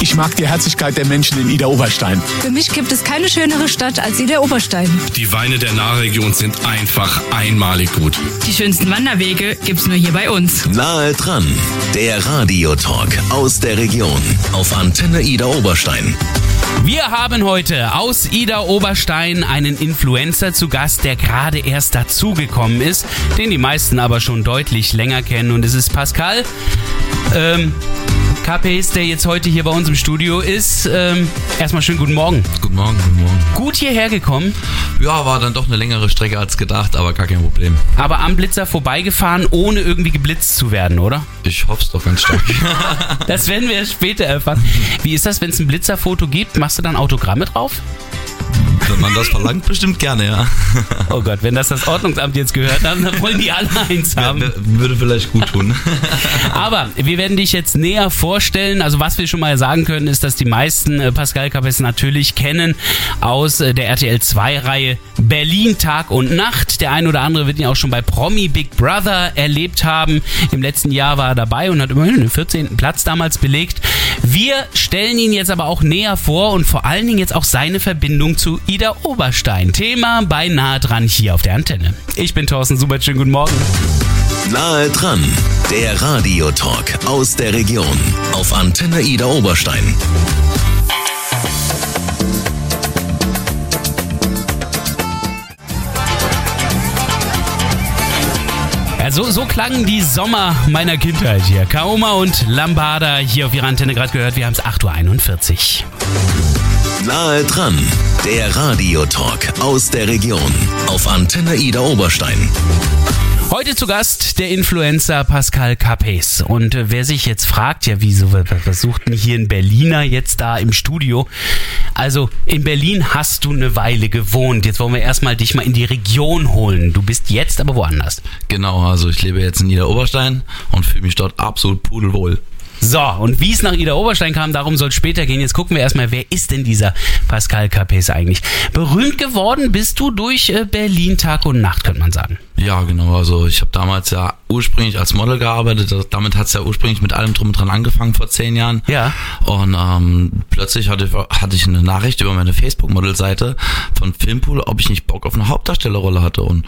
Ich mag die Herzlichkeit der Menschen in Ida Oberstein. Für mich gibt es keine schönere Stadt als Ida Oberstein. Die Weine der Nahregion sind einfach einmalig gut. Die schönsten Wanderwege gibt's nur hier bei uns. Nahe dran, der Radiotalk aus der Region auf Antenne Ida Oberstein. Wir haben heute aus Ida Oberstein einen Influencer zu Gast, der gerade erst dazugekommen ist, den die meisten aber schon deutlich länger kennen und es ist Pascal. Ähm, KPs, der jetzt heute hier bei uns im Studio ist. Ähm, erstmal schönen guten Morgen. Guten Morgen, guten Morgen. Gut hierher gekommen, Ja, war dann doch eine längere Strecke als gedacht, aber gar kein Problem. aber am Blitzer vorbeigefahren, ohne irgendwie geblitzt zu werden, oder? Ich hoffe es doch ganz stark. Das werden wir später erfahren. Wie ist das, wenn es ein Blitzerfoto gibt? Machst du dann Autogramme drauf? Wenn man das verlangt, bestimmt gerne, ja. Oh Gott, wenn das das Ordnungsamt jetzt gehört hat, dann wollen die alle eins haben. W- Würde vielleicht gut tun. Aber wir werden dich jetzt näher vorstellen. Also was wir schon mal sagen können, ist, dass die meisten äh, Pascal Capes natürlich kennen aus äh, der RTL 2 Reihe Berlin Tag und Nacht. Der ein oder andere wird ihn auch schon bei Promi Big Brother erlebt haben. Im letzten Jahr war er dabei und hat immerhin den 14. Platz damals belegt. Wir stellen ihn jetzt aber auch näher vor und vor allen Dingen jetzt auch seine Verbindung zu Ida Oberstein. Thema bei Nahe dran hier auf der Antenne. Ich bin Thorsten Subert, schönen guten Morgen. Nahe dran, der Radiotalk aus der Region auf Antenne Ida Oberstein. So, so klangen die Sommer meiner Kindheit hier. Kaoma und Lambada hier auf ihrer Antenne gerade gehört. Wir haben es 8.41 Uhr. Nahe dran, der Radiotalk aus der Region auf Antenne Ida Oberstein. Heute zu Gast der Influencer Pascal Capes. Und äh, wer sich jetzt fragt, ja, wieso, was sucht denn hier ein Berliner jetzt da im Studio? Also, in Berlin hast du eine Weile gewohnt. Jetzt wollen wir erstmal dich mal in die Region holen. Du bist jetzt aber woanders. genau, also ich lebe jetzt in Niederoberstein und fühle mich dort absolut pudelwohl. So, und wie es nach Ida Oberstein kam, darum soll es später gehen. Jetzt gucken wir erstmal, wer ist denn dieser Pascal Capes eigentlich? Berühmt geworden bist du durch äh, Berlin Tag und Nacht, könnte man sagen. Ja, genau. Also ich habe damals ja ursprünglich als Model gearbeitet. Damit hat's ja ursprünglich mit allem drum und dran angefangen vor zehn Jahren. Ja. Und ähm, plötzlich hatte, hatte ich eine Nachricht über meine Facebook-Model-Seite von Filmpool, ob ich nicht Bock auf eine Hauptdarstellerrolle hatte. Und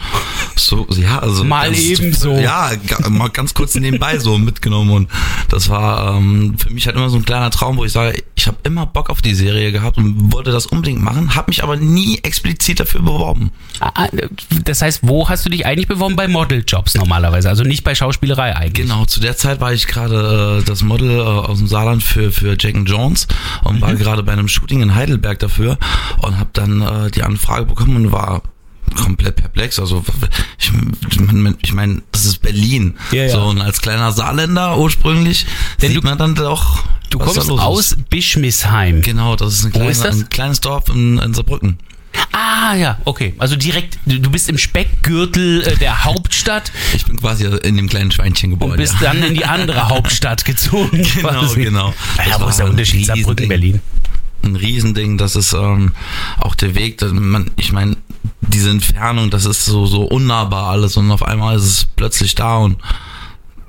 so, ja, also Mal ganz- eben so. Ja, mal ganz kurz nebenbei so mitgenommen. Und das war ähm, für mich halt immer so ein kleiner Traum, wo ich sage, ich habe immer Bock auf die Serie gehabt und wollte das unbedingt machen, habe mich aber nie explizit dafür beworben. Ah, Das heißt, wo hast du dich eigentlich beworben? Bei Modeljobs normalerweise, also nicht bei Schauspielerei eigentlich. Genau, zu der Zeit war ich gerade äh, das Model äh, aus dem Saarland für für Jack and Jones und Mhm. war gerade bei einem Shooting in Heidelberg dafür und habe dann äh, die Anfrage bekommen und war komplett perplex. Also ich, ich meine, das ist Berlin. Ja, ja. So und als kleiner Saarländer ursprünglich Denn sieht du- man dann doch. Du kommst aus Bischmisheim. Genau, das ist, eine Wo kleine, ist das? ein kleines Dorf in, in Saarbrücken. Ah ja, okay. Also direkt, du du bist im Speckgürtel äh, der Hauptstadt Ich bin quasi in dem kleinen Schweinchen geboren. und bist ja. dann in die andere Hauptstadt gezogen. Genau, quasi. genau. Ja, wo ist der ein Unterschied? Saarbrücken, Riesending. Berlin. ein Riesending. Das ist ähm, auch der Weg. dass Man, ich meine, diese Entfernung, das ist so so unnahbar alles und auf einmal ist es plötzlich da und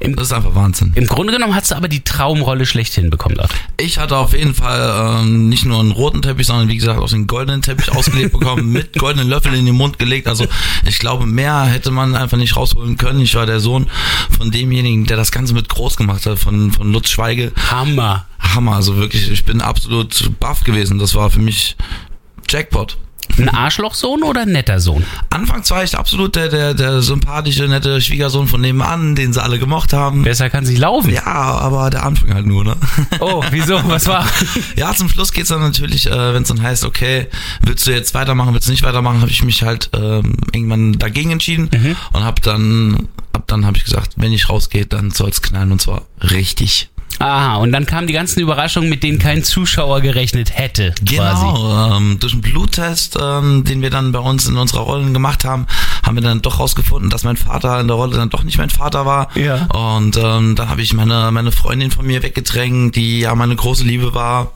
Im- das ist einfach Wahnsinn. Im Grunde genommen hast du aber die Traumrolle schlechthin bekommen dort. Ich hatte auf jeden Fall ähm, nicht nur einen roten Teppich, sondern wie gesagt auch den goldenen Teppich ausgelegt bekommen, mit goldenen Löffeln in den Mund gelegt. Also ich glaube, mehr hätte man einfach nicht rausholen können. Ich war der Sohn von demjenigen, der das Ganze mit groß gemacht hat, von, von Lutz Schweige. Hammer. Hammer, also wirklich, ich bin absolut baff gewesen. Das war für mich Jackpot. Ein Arschlochsohn oder ein netter Sohn? Anfangs war ich absolut der, der, der sympathische, nette Schwiegersohn von nebenan, den sie alle gemocht haben. Besser kann sich laufen. Ja, aber der Anfang halt nur, ne? Oh, wieso? Was war? Ja, zum Schluss geht's dann natürlich, äh, wenn es dann heißt, okay, willst du jetzt weitermachen, willst du nicht weitermachen, habe ich mich halt ähm, irgendwann dagegen entschieden und habe dann, ab dann habe ich gesagt, wenn ich rausgehe, dann soll's knallen und zwar richtig. Aha, und dann kamen die ganzen Überraschungen, mit denen kein Zuschauer gerechnet hätte. Quasi. Genau, ähm, durch einen Bluttest, ähm, den wir dann bei uns in unserer Rollen gemacht haben, haben wir dann doch rausgefunden, dass mein Vater in der Rolle dann doch nicht mein Vater war. Ja. Und ähm, dann habe ich meine, meine Freundin von mir weggedrängt, die ja meine große Liebe war.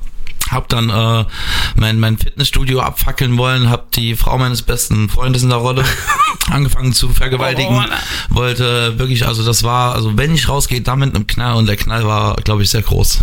Hab dann äh, mein, mein Fitnessstudio abfackeln wollen, hab die Frau meines besten Freundes in der Rolle. angefangen zu vergewaltigen, Oh, wollte wirklich, also das war, also wenn ich rausgehe, dann mit einem Knall und der Knall war, glaube ich, sehr groß.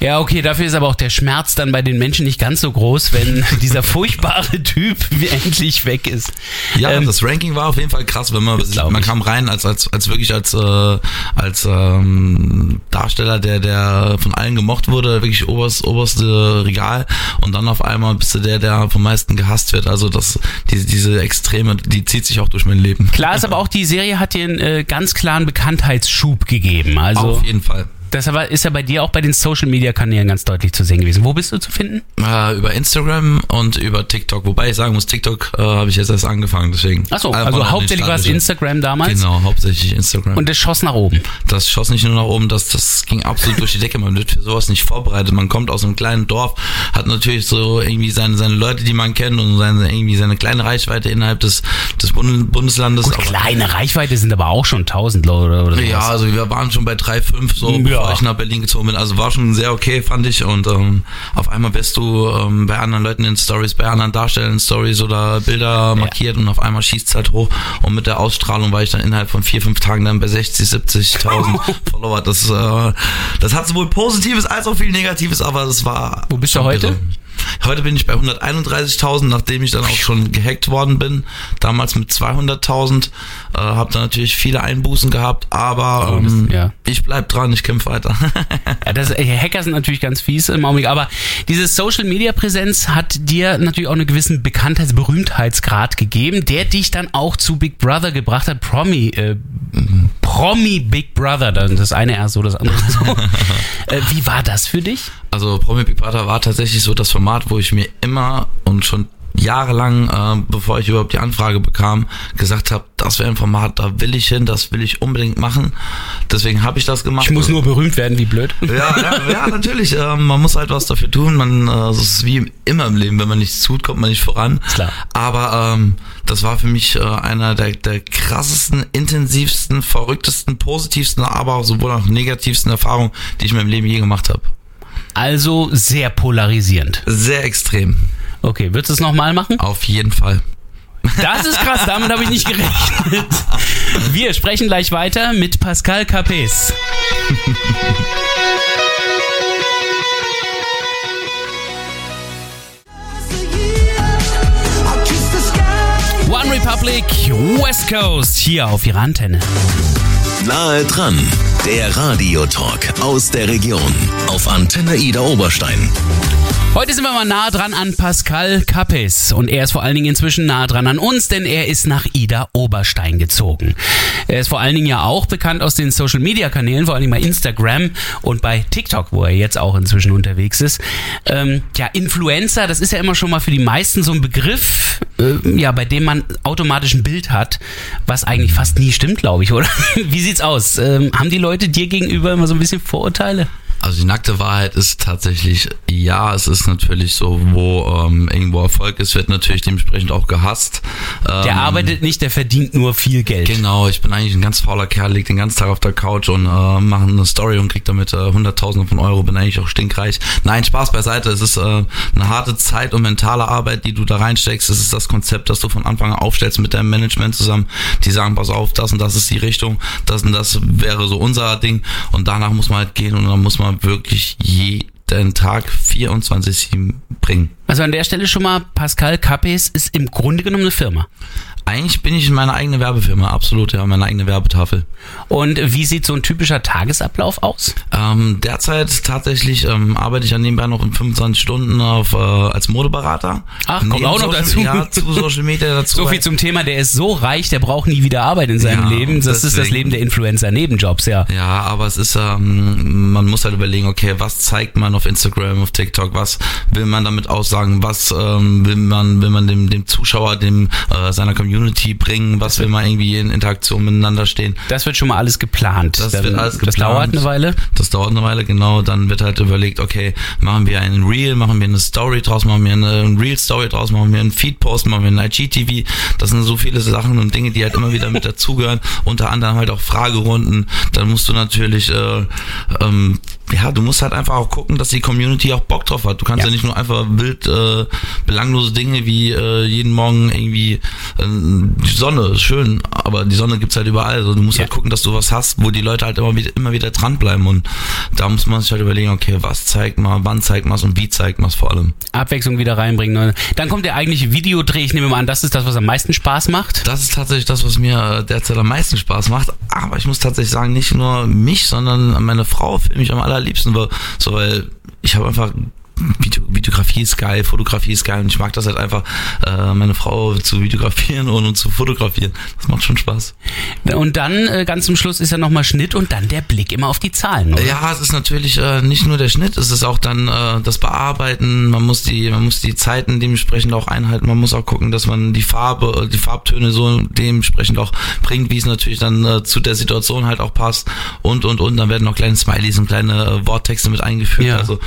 Ja, okay, dafür ist aber auch der Schmerz dann bei den Menschen nicht ganz so groß, wenn dieser furchtbare Typ endlich weg ist. Ja, Ähm, das Ranking war auf jeden Fall krass, wenn man man kam rein als als als wirklich als äh, als ähm, Darsteller, der der von allen gemocht wurde, wirklich oberst oberste Regal und dann auf einmal bist du der, der vom meisten gehasst wird. Also das diese diese Extreme, die zieht sich auch durch mein Leben. Klar ist aber auch, die Serie hat dir einen äh, ganz klaren Bekanntheitsschub gegeben. Also auf jeden Fall. Das aber ist ja bei dir auch bei den Social Media Kanälen ganz deutlich zu sehen gewesen. Wo bist du zu finden? Äh, über Instagram und über TikTok, wobei ich sagen muss, TikTok äh, habe ich jetzt erst angefangen, deswegen. Achso, also hauptsächlich war es. Instagram damals Genau, hauptsächlich Instagram. und es schoss nach oben. das schoss nicht nur nach oben, das, das ging absolut durch die Decke. Man wird für sowas nicht vorbereitet. Man kommt aus einem kleinen Dorf, hat natürlich so irgendwie seine, seine Leute, die man kennt und seine, irgendwie seine kleine Reichweite innerhalb des, des Bund Bundeslandes. Gut, kleine Reichweite sind aber auch schon 1000 Leute oder, oder sowas. ja, also wir waren schon bei 3,5 so, Ja. bevor ich nach Berlin gezogen bin. Also war schon sehr okay, fand ich. Und ähm, auf einmal wirst du ähm, bei anderen Leuten in Stories, bei anderen Darstellern in Stories oder Bilder markiert und auf einmal schießt halt hoch. Und mit der Ausstrahlung war ich dann innerhalb von vier, fünf Tagen dann bei 60, 70.000 Follower. Das, äh, das hat sowohl Positives als auch viel Negatives, aber das war. Wo bist du heute? irre. Heute bin ich bei 131.000, nachdem ich dann auch schon gehackt worden bin. Damals mit 200.000. Äh, habe dann natürlich viele Einbußen gehabt, aber Oh, das- ähm, ja. ich bleib dran, ich kämpfe weiter. Ja, das, äh, Hacker sind natürlich ganz fies im Augenblick, aber diese Social Media Präsenz hat dir natürlich auch einen gewissen Bekanntheits-, Berühmtheitsgrad gegeben, der dich dann auch zu Big Brother gebracht hat. Promi, äh, Promi Big Brother, dann das eine erst so, das andere so. äh, wie war das für dich? Also Promi Big Brother war tatsächlich so das Format, wo ich mir immer und schon jahrelang, äh, bevor ich überhaupt die Anfrage bekam, gesagt habe, das wäre ein Format, da will ich hin, das will ich unbedingt machen. Deswegen habe ich das gemacht. Ich muss nur berühmt werden, wie blöd. Ja, ja, ja natürlich. Ähm, man muss halt was dafür tun. Man, äh, es ist wie immer im Leben, wenn man nichts tut, kommt man nicht voran. Klar. Aber ähm, das war für mich äh, einer der, der krassesten, intensivsten, verrücktesten, positivsten, aber auch sowohl auch negativsten Erfahrungen, die ich in meinem Leben je gemacht habe. Also sehr polarisierend. Sehr extrem. Okay, würdest du es nochmal machen? Auf jeden Fall. Das ist krass, damit habe ich nicht gerechnet. Wir sprechen gleich weiter mit Pascal Capes. One Republic West Coast hier auf ihrer Antenne. Nahe dran, der Radiotalk aus der Region auf Antenne Ida Oberstein. Heute sind wir mal nah dran an Pascal Capes und er ist vor allen Dingen inzwischen nah dran an uns, denn er ist nach Ida Oberstein gezogen. Er ist vor allen Dingen ja auch bekannt aus den Social Media Kanälen, vor allen Dingen bei Instagram und bei TikTok, wo er jetzt auch inzwischen unterwegs ist. Ähm, ja, Influencer, das ist ja immer schon mal für die meisten so ein Begriff, äh, ja, bei dem man automatisch ein Bild hat, was eigentlich fast nie stimmt, glaube ich, oder? Wie sieht's aus? Ähm, haben die Leute dir gegenüber immer so ein bisschen Vorurteile? Also die nackte Wahrheit ist tatsächlich, ja, es ist natürlich so, wo ähm, irgendwo Erfolg ist, wird natürlich dementsprechend auch gehasst. Der Ähm, arbeitet nicht, der verdient nur viel Geld. Genau, ich bin eigentlich ein ganz fauler Kerl, lieg den ganzen Tag auf der Couch und äh, mache eine Story und krieg damit äh, Hunderttausende von Euro, bin eigentlich auch stinkreich. Nein, Spaß beiseite, es ist äh, eine harte Zeit und mentale Arbeit, die du da reinsteckst. Es ist das Konzept, das du von Anfang an aufstellst mit deinem Management zusammen. Die sagen, pass auf, das und das ist die Richtung, das und das wäre so unser Ding und danach muss man halt gehen und dann muss man wirklich jeden Tag 24-7 bringen. Also an der Stelle schon mal, Pascal Capes ist im Grunde genommen eine Firma. Eigentlich bin ich in meiner eigenen Werbefirma, absolut, ja, meine eigene Werbetafel. Und wie sieht so ein typischer Tagesablauf aus? Ähm, derzeit tatsächlich ähm, arbeite ich ja nebenbei noch in 25 Stunden auf, äh, als Modeberater. Ach, kommt auch noch dazu. Ja, zu Social Media dazu. So viel zum Thema, der ist so reich, der braucht nie wieder Arbeit in seinem Ja, Leben. Das ist das deswegen. Leben der Influencer-Nebenjobs, ja. Ja, aber es ist, ähm, man muss halt überlegen, okay, was zeigt man auf Instagram, auf TikTok, was will man damit aussagen, was ähm, will man, will man dem, dem Zuschauer, dem äh, seiner Community bringen, was will man irgendwie in Interaktion miteinander stehen. Das wird schon mal alles geplant. Das Dann- wird alles Das dauert geplant. eine Weile. Das dauert eine Weile, genau. Dann wird halt überlegt, okay, machen wir einen Reel, machen wir eine Story draus, machen wir eine Reel-Story draus, machen wir einen Feed-Post, machen wir einen IGTV. Das sind so viele Sachen und Dinge, die halt immer wieder mit dazugehören. Unter anderem halt auch Fragerunden. Dann musst du natürlich äh, ähm, ja, du musst halt einfach auch gucken, dass die Community auch Bock drauf hat. Du kannst ja, Ja. nicht nur einfach wild äh, belanglose Dinge wie äh, jeden Morgen irgendwie äh, die Sonne ist schön, aber die Sonne gibt's halt überall. Also du musst Ja. halt gucken, dass du was hast, wo die Leute halt immer wieder immer wieder dranbleiben und da muss man sich halt überlegen, okay, was zeigt man, wann zeigt man und wie zeigt man vor allem. Abwechslung wieder reinbringen. ne? Dann kommt der eigentliche Videodreh. Ich nehme mal an, das ist das, was am meisten Spaß macht. Das ist tatsächlich das, was mir äh, derzeit am meisten Spaß macht. Aber ich muss tatsächlich sagen, nicht nur mich, sondern meine Frau filme ich am allerliebsten, weil, so, weil ich habe einfach Video, Videografie ist geil, Fotografie ist geil und ich mag das halt einfach, äh, meine Frau zu videografieren und, und zu fotografieren. Das macht schon Spaß. Und dann äh, ganz zum Schluss ist ja nochmal Schnitt und dann der Blick immer auf die Zahlen. Oder? Ja, es ist natürlich äh, nicht nur der Schnitt, es ist auch dann äh, das Bearbeiten. Man muss die, man muss die Zeiten dementsprechend auch einhalten. Man muss auch gucken, dass man die Farbe, äh, die Farbtöne so dementsprechend auch bringt, wie es natürlich dann äh, zu der Situation halt auch passt. Und und und dann werden noch kleine Smileys und kleine äh, Worttexte mit eingefügt. Ja. Also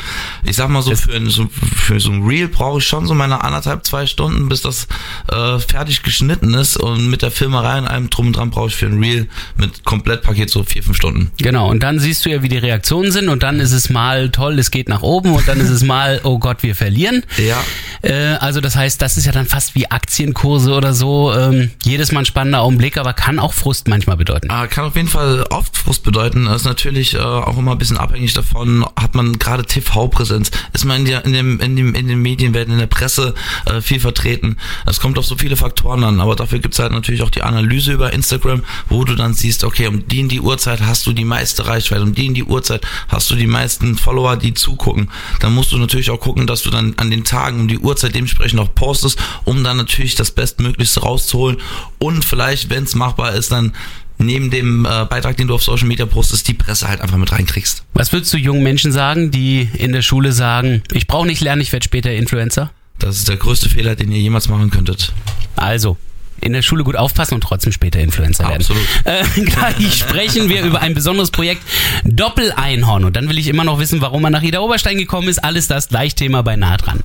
ich sag mal so für, ein- so für so ein Reel brauche ich schon so meine anderthalb zwei Stunden, bis das äh, fertig geschnitten ist und mit der Filmerei und allem drum und dran brauche ich für ein Reel mit Komplettpaket so vier fünf Stunden. Genau, und dann siehst du ja, wie die Reaktionen sind und dann ist es mal toll, es geht nach oben und dann ist es mal, oh Gott, wir verlieren. Ja. Äh, also das heißt, das ist ja dann fast wie Aktienkurse oder so. Ähm, jedes Mal ein spannender Augenblick, aber kann auch Frust manchmal bedeuten. Äh, kann auf jeden Fall oft Frust bedeuten. Das ist natürlich äh, auch immer ein bisschen abhängig davon, hat man gerade TV-Präsenz, ist man in, der, in, dem, in, dem, in den Medienwelten, in der Presse äh, viel vertreten. Es kommt auf so viele Faktoren an, aber dafür gibt's halt natürlich auch die Analyse über Instagram, wo du dann siehst, okay, um die in die Uhrzeit hast du die meiste Reichweite, um die in die Uhrzeit hast du die meisten Follower, die zugucken. Dann musst du natürlich auch gucken, dass du dann an den Tagen um die Uhrzeit dementsprechend auch postest, um dann natürlich das Bestmöglichste rauszuholen und vielleicht, wenn es machbar ist, dann neben dem äh, Beitrag, den du auf Social Media postest, die Presse halt einfach mit reinkriegst. Was würdest du jungen Menschen sagen, die in der Schule sagen, ich brauche nicht lernen, ich werde später Influencer? Das ist der größte Fehler, den ihr jemals machen könntet. Also, in der Schule gut aufpassen und trotzdem später Influencer werden. Absolut. Äh, gleich sprechen wir über ein besonderes Projekt Doppeleinhorn. Und dann will ich immer noch wissen, warum man nach Ida Oberstein gekommen ist. Alles das gleich Thema bei Nah dran.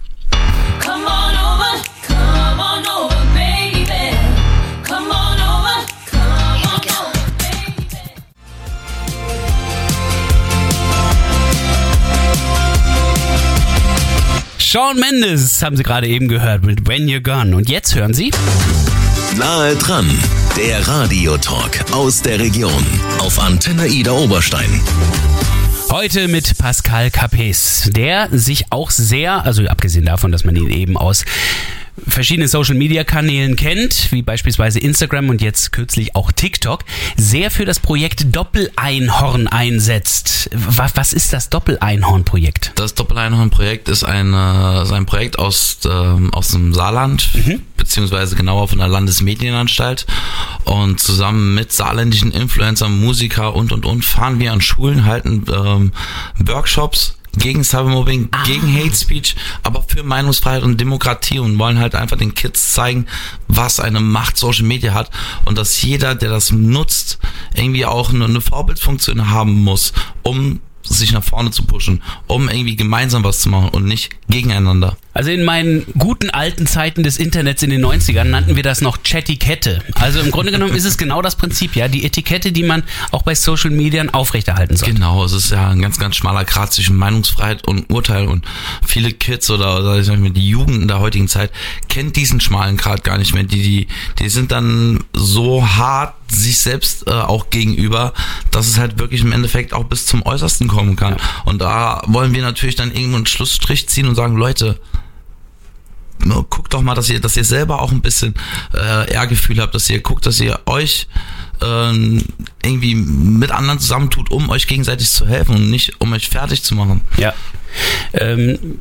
Come Shawn Mendes haben Sie gerade eben gehört mit When You're Gone. Und jetzt hören Sie. Nahe dran, der Radiotalk aus der Region auf Antenne Ida Oberstein. Heute mit Pascal Capes, der sich auch sehr, also abgesehen davon, dass man ihn eben aus verschiedenen Social Media Kanälen kennt, wie beispielsweise Instagram und jetzt kürzlich auch TikTok, sehr für das Projekt Doppeleinhorn einsetzt. Was, was ist das Doppeleinhorn-Projekt? Das Doppeleinhorn-Projekt ist ein, äh, ist ein Projekt aus, ähm, aus dem Saarland, beziehungsweise genauer von der Landesmedienanstalt. Und zusammen mit saarländischen Influencern, Musiker und und und fahren wir an Schulen, halten ähm, Workshops gegen Cybermobbing, gegen Hate Speech, aber für Meinungsfreiheit und Demokratie und wollen halt einfach den Kids zeigen, was eine Macht Social Media hat und dass jeder, der das nutzt, irgendwie auch eine, eine Vorbildfunktion haben muss, um sich nach vorne zu pushen, um irgendwie gemeinsam was zu machen und nicht gegeneinander. Also in meinen guten alten Zeiten des Internets in den 90ern nannten wir das noch Chattikette. Also im Grunde genommen ist es genau das Prinzip, ja, die Etikette, die man auch bei Social Media aufrechterhalten soll. Genau, es ist ja ein ganz, ganz schmaler Grat zwischen Meinungsfreiheit und Urteil und viele Kids oder, oder ich sag mal, die Jugend in der heutigen Zeit kennt diesen schmalen Grat gar nicht mehr. Die, die, die sind dann so hart sich selbst äh, auch gegenüber, dass es halt wirklich im Endeffekt auch bis zum Äußersten kommen kann. Und da wollen wir natürlich dann irgendwo einen Schlussstrich ziehen und sagen, Leute, guckt doch mal, dass ihr, dass ihr selber auch ein bisschen äh, Ehrgefühl habt, dass ihr guckt, dass ihr euch ähm, irgendwie mit anderen zusammentut, um euch gegenseitig zu helfen und nicht um euch fertig zu machen. Ja. Ähm,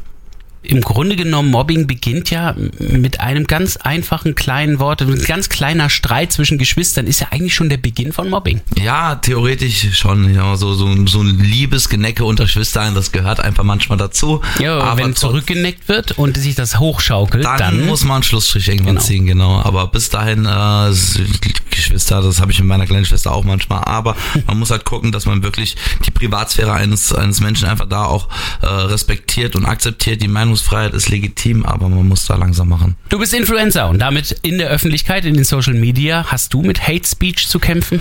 Im Grunde genommen, Mobbing beginnt ja mit einem ganz einfachen kleinen Wort. Ein ganz kleiner Streit zwischen Geschwistern ist ja eigentlich schon der Beginn von Mobbing. Ja, theoretisch schon. Ja, so, so, so ein Liebesgenecke unter Schwestern, das gehört einfach manchmal dazu. Ja, Aber wenn zurückgeneckt wird und sich das hochschaukelt, dann, dann, muss man einen Schlussstrich irgendwann Genau. ziehen, genau. Aber bis dahin, äh, Geschwister, das habe ich mit meiner kleinen Schwester auch manchmal. Aber man muss halt gucken, dass man wirklich die Privatsphäre eines, eines Menschen einfach da auch äh, respektiert und akzeptiert. Die Meinungsfreiheit ist legitim, aber man muss da langsam machen. Du bist Influencer und damit in der Öffentlichkeit, in den Social Media, hast du mit Hate Speech zu kämpfen?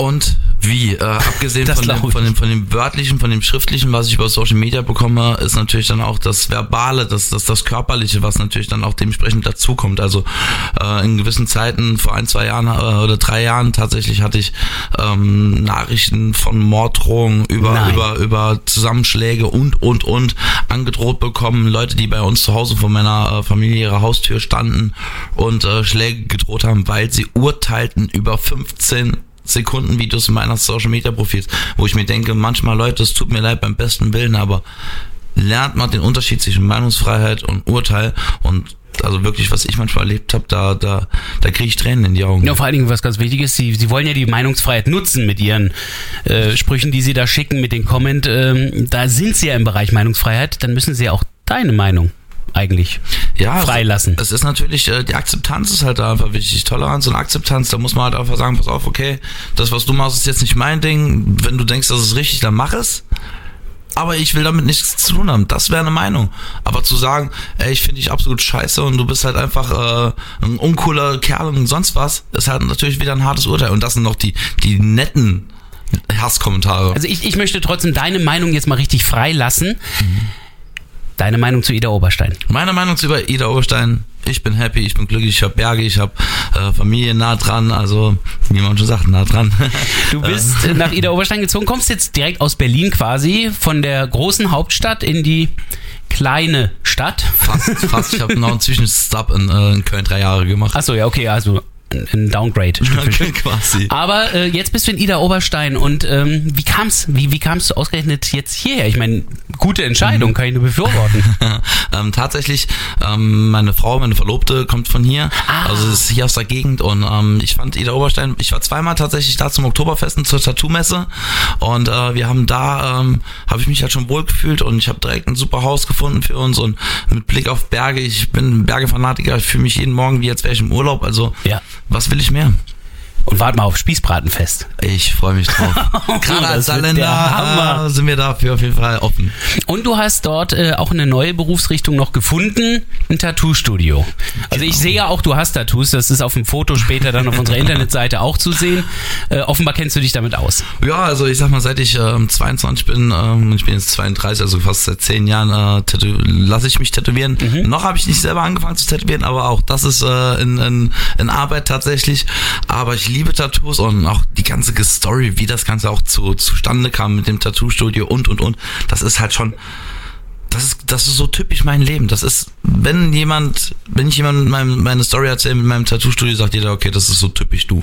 Und wie? Äh, abgesehen von dem, von, dem, von dem wörtlichen, von dem schriftlichen, was ich über Social Media bekomme, ist natürlich dann auch das Verbale, das, das, das Körperliche, was natürlich dann auch dementsprechend dazukommt. Also äh, in gewissen Zeiten, vor ein, zwei Jahren äh, oder drei Jahren tatsächlich hatte ich ähm, Nachrichten von Morddrohungen über, Nein. über, über Zusammenschläge und, und, und angedroht bekommen. Leute, die bei uns zu Hause vor meiner äh, Familie ihrer Haustür standen und äh, Schläge gedroht haben, weil sie urteilten über 15 Sekunden Videos meiner Social Media Profils, wo ich mir denke, manchmal Leute, es tut mir leid beim besten Willen, aber lernt man den Unterschied zwischen Meinungsfreiheit und Urteil und also wirklich, was ich manchmal erlebt habe, da, da, da kriege ich Tränen in die Augen. Ja, vor allen Dingen was ganz Wichtiges, sie, sie wollen ja die Meinungsfreiheit nutzen mit ihren äh, Sprüchen, die sie da schicken, mit den Comment. Ähm, da sind sie ja im Bereich Meinungsfreiheit, dann müssen sie ja auch deine Meinung eigentlich ja, freilassen. Es, es ist natürlich, äh, die Akzeptanz ist halt da einfach wichtig. Toleranz und Akzeptanz, da muss man halt einfach sagen, pass auf, okay, das, was du machst, ist jetzt nicht mein Ding. Wenn du denkst, das ist richtig, dann mach es. Aber ich will damit nichts zu tun haben. Das wäre eine Meinung. Aber zu sagen, ey, ich finde dich absolut scheiße und du bist halt einfach äh, ein uncooler Kerl und sonst was, ist halt natürlich wieder ein hartes Urteil. Und das sind noch die, die netten Hasskommentare. Also ich, ich möchte trotzdem deine Meinung jetzt mal richtig freilassen. Deine Meinung zu Ida Oberstein. Meine Meinung zu Ida Oberstein, ich bin happy, ich bin glücklich, ich habe Berge, ich habe äh, Familie nah dran, also wie man schon sagt, nah dran. Du bist äh, nach Ida Oberstein gezogen, kommst jetzt direkt aus Berlin quasi, von der großen Hauptstadt in die kleine Stadt. fast, fast. Ich habe noch einen Zwischenstop in, äh, in Köln drei Jahre gemacht. Achso, ja, okay, also ein- ein Downgrade. Stück. Quasi. Aber äh, jetzt bist du in Ida Oberstein und ähm, wie kam's? Wie, wie kamst du ausgerechnet jetzt hierher? Ich meine, gute Entscheidung, kann ich nur befürworten. ähm, tatsächlich, ähm, meine Frau, meine Verlobte kommt von hier, also ist hier aus der Gegend und ähm, ich fand Ida Oberstein, ich war zweimal tatsächlich da zum Oktoberfesten zur Tattoo-Messe und äh, wir haben da, ähm, habe ich mich halt schon wohl gefühlt und ich habe direkt ein super Haus gefunden für uns und mit Blick auf Berge, ich bin Bergefanatiker, ich fühle mich jeden Morgen wie als wäre ich im Urlaub, also Ja. Was will ich mehr? Und wart mal auf Spießbratenfest. Ich freue mich drauf. Gerade als Saarländer äh, sind wir dafür auf jeden Fall offen. Und du hast dort äh, auch eine neue Berufsrichtung noch gefunden, ein Tattoo-Studio. Also ich sehe ja auch, du hast Tattoos, das ist auf dem Foto später dann auf unserer Internetseite auch zu sehen. Äh, offenbar kennst du dich damit aus. Ja, also ich sag mal, seit ich ähm, 22 bin, ähm, ich bin jetzt 32, also fast seit 10 Jahren, äh, lasse ich mich tätowieren. Noch habe ich nicht selber angefangen zu tätowieren, aber auch das ist äh, in, in, in Arbeit tatsächlich. Aber ich liebe Tattoos und auch die ganze Story, wie das Ganze auch zu, zustande kam mit dem Tattoo-Studio und, und, und. Das ist halt schon, das ist, das ist so typisch mein Leben. Das ist, wenn jemand, wenn ich jemandem meine, meine Story erzähle mit meinem Tattoo-Studio, sagt jeder, okay, das ist so typisch du.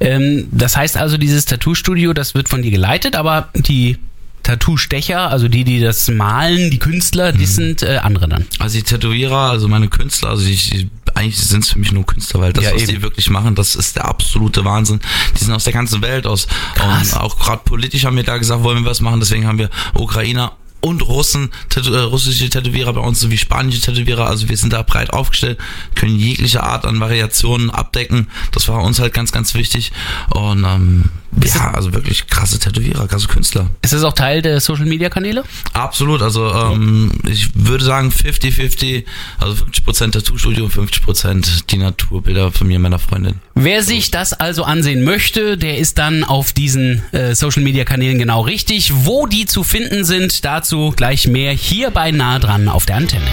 Ähm, das heißt also, dieses Tattoo-Studio, das wird von dir geleitet, aber die Tattoo-Stecher, also die, die das malen, die Künstler, die sind äh, andere dann. Also die Tätowierer, also meine Künstler, also ich, ich eigentlich sind es für mich nur Künstler, weil das, Ja, was eben. die wirklich machen, das ist der absolute Wahnsinn. Die sind aus der ganzen Welt, aus Krass. und auch gerade politisch haben wir da gesagt, wollen wir was machen, deswegen haben wir Ukrainer und Russen, Tätow äh, russische Tätowierer bei uns sowie spanische Tätowierer, also wir sind da breit aufgestellt, können jegliche Art an Variationen abdecken. Das war uns halt ganz, ganz wichtig. Und ähm, ja, also wirklich krasse Tätowierer, krasse Künstler. Ist das auch Teil der Social-Media-Kanäle? Absolut, also ähm, ich würde sagen 50-50, also 50% Tattoo-Studio und 50% die Naturbilder von mir und meiner Freundin. Wer sich das also ansehen möchte, der ist dann auf diesen äh, Social Media Kanälen genau richtig. Wo die zu finden sind, dazu gleich mehr hier bei nah dran auf der Antenne.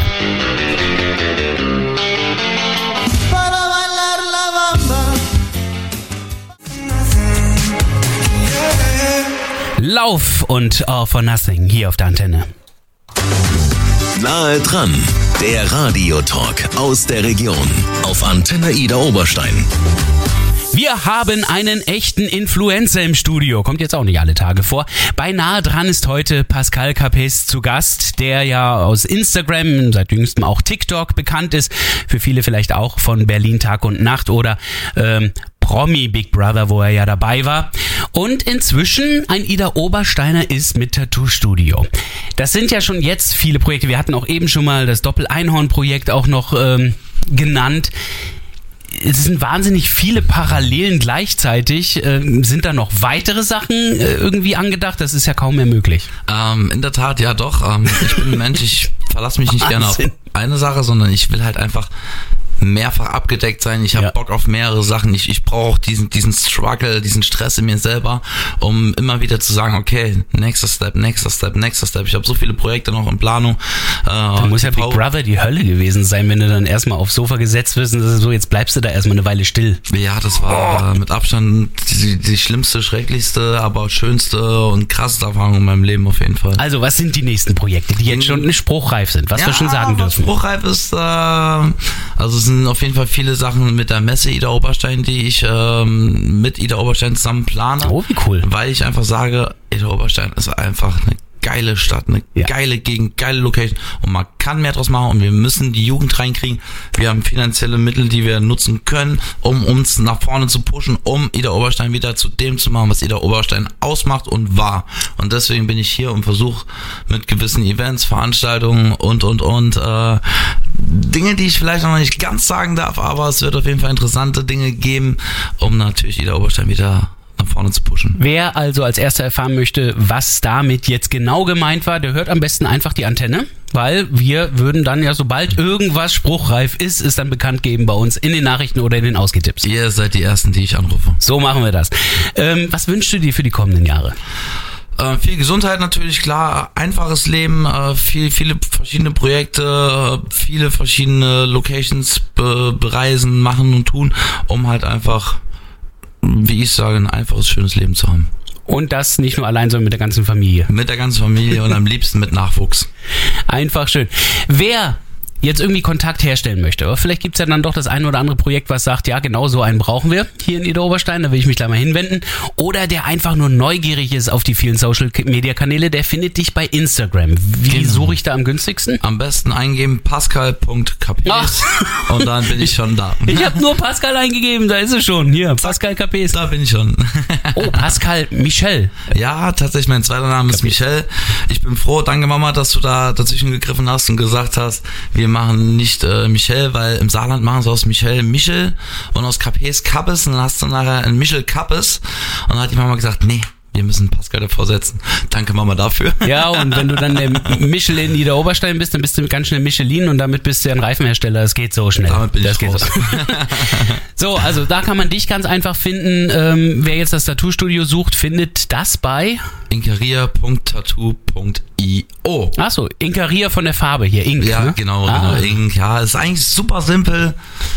Lauf und All for Nothing hier auf der Antenne. Nahe dran, der Radiotalk aus der Region auf Antenne Ida Oberstein. Wir haben einen echten Influencer im Studio. Kommt jetzt auch nicht alle Tage vor. Beinahe dran ist heute Pascal Capes zu Gast, der ja aus Instagram, seit jüngstem auch TikTok bekannt ist. Für viele vielleicht auch von Berlin Tag und Nacht oder ähm, Promi Big Brother, wo er ja dabei war. Und inzwischen ein Ida Obersteiner ist mit Tattoo Studio. Das sind ja schon jetzt viele Projekte. Wir hatten auch eben schon mal das Doppel-Einhorn-Projekt auch noch ähm, genannt es sind wahnsinnig viele Parallelen gleichzeitig. Ähm, sind da noch weitere Sachen äh, irgendwie angedacht? Das ist ja kaum mehr möglich. Ähm, in der Tat, ja doch. Ähm, ich bin ein Mensch, ich verlasse mich nicht gerne auf Wahnsinn. eine Sache, sondern ich will halt einfach mehrfach abgedeckt sein. Ich habe Ja. Bock auf mehrere Sachen. Ich, ich brauche diesen, diesen Struggle, diesen Stress in mir selber, um immer wieder zu sagen, okay, nächster Step, nächster Step, nächster Step. Ich habe so viele Projekte noch in Planung. Äh, Da muss ja Big Brother die Hölle gewesen sein, wenn du dann erstmal aufs Sofa gesetzt wirst und das ist so, jetzt bleibst du da erstmal eine Weile still. Ja, das war äh, mit Abstand die, die schlimmste, schrecklichste, aber schönste und krasseste Erfahrung in meinem Leben auf jeden Fall. Also, was sind die nächsten Projekte, die jetzt schon spruchreif sind, was wir schon sagen dürfen? Spruchreif ist, äh, also es sind auf jeden Fall viele Sachen mit der Messe Ida Oberstein, die ich ähm, mit Ida Oberstein zusammen plane. Oh, wie cool. Weil ich einfach sage, Ida Oberstein ist einfach eine geile Stadt, eine Ja. geile Gegend, geile Location und man kann mehr draus machen und wir müssen die Jugend reinkriegen. Wir haben finanzielle Mittel, die wir nutzen können, um uns nach vorne zu pushen, um Ida Oberstein wieder zu dem zu machen, was Ida Oberstein ausmacht und war. Und deswegen bin ich hier und versuche mit gewissen Events, Veranstaltungen und und und äh, Dinge, die ich vielleicht noch nicht ganz sagen darf, aber es wird auf jeden Fall interessante Dinge geben, um natürlich Ida Oberstein wieder nach vorne zu pushen. Wer also als erster erfahren möchte, was damit jetzt genau gemeint war, der hört am besten einfach die Antenne, weil wir würden dann ja, sobald irgendwas spruchreif ist, es dann bekannt geben bei uns in den Nachrichten oder in den Ausgehtipps. Ihr seid die Ersten, die ich anrufe. So machen wir das. Ähm, was wünschst du dir für die kommenden Jahre? Äh, viel Gesundheit natürlich, klar, einfaches Leben, äh, viel, viele verschiedene Projekte, äh, viele verschiedene Locations be bereisen, machen und tun, um halt einfach, wie ich sage, ein einfaches, schönes Leben zu haben. Und das nicht nur allein, sondern mit der ganzen Familie. Mit der ganzen Familie und am liebsten mit Nachwuchs. Einfach schön. Wer jetzt irgendwie Kontakt herstellen möchte, aber vielleicht gibt's ja dann doch das eine oder andere Projekt, was sagt, ja, genau so einen brauchen wir hier in Ida Oberstein, da will ich mich gleich mal hinwenden. Oder der einfach nur neugierig ist auf die vielen Social-Media-Kanäle, der findet dich bei Instagram. Wie Genau. suche ich da am günstigsten? Am besten eingeben pascal.capes und dann bin ich schon da. Ich habe nur Pascal eingegeben, da ist es schon. Hier, Pascal Capes. Da bin ich schon. Oh, Pascal Michel. Ja, tatsächlich, mein zweiter Name ist Michel. Ich bin froh, danke Mama, dass du da dazwischen gegriffen hast und gesagt hast, wir machen nicht äh, Michel, weil im Saarland machen sie aus Michel Michel und aus Capes Kappes und dann hast du nachher ein Michel Kappes und dann hat die Mama gesagt, nee, wir müssen Pascal davor setzen. Danke Mama dafür. Ja, und wenn du dann der Michelin in Ida Oberstein bist, dann bist du ganz schnell Michelin und damit bist du ja ein Reifenhersteller. Es geht so schnell. Damit bin das ich raus. So. so, also da kann man dich ganz einfach finden. Ähm, wer jetzt das Tattoo-Studio sucht, findet das bei. Inkaria.tattoo.io Achso, Inkaria von der Farbe hier, Ink. Ja, ne? genau, Ah, genau. Ink, ja, ist eigentlich super simpel.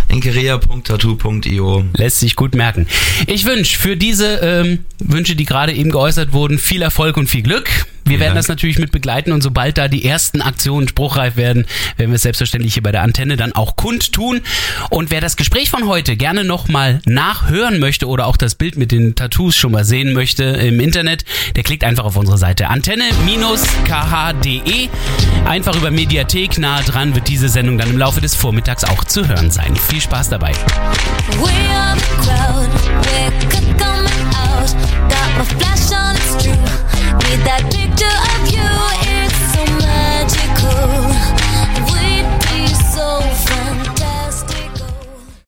Inkaria.tattoo.io Lässt sich gut merken. Ich wünsche für diese ähm, Wünsche, die gerade eben geäußert wurden, viel Erfolg und viel Glück. Wir werden Dank. das natürlich mit begleiten und sobald da die ersten Aktionen spruchreif werden, werden wir es selbstverständlich hier bei der Antenne dann auch kundtun. Und wer das Gespräch von heute gerne nochmal nachhören möchte oder auch das Bild mit den Tattoos schon mal sehen möchte im Internet, der klickt einfach auf unsere Seite antenne-kh.de. Einfach über Mediathek nahe dran wird diese Sendung dann im Laufe des Vormittags auch zu hören sein. Viel Spaß dabei. Need that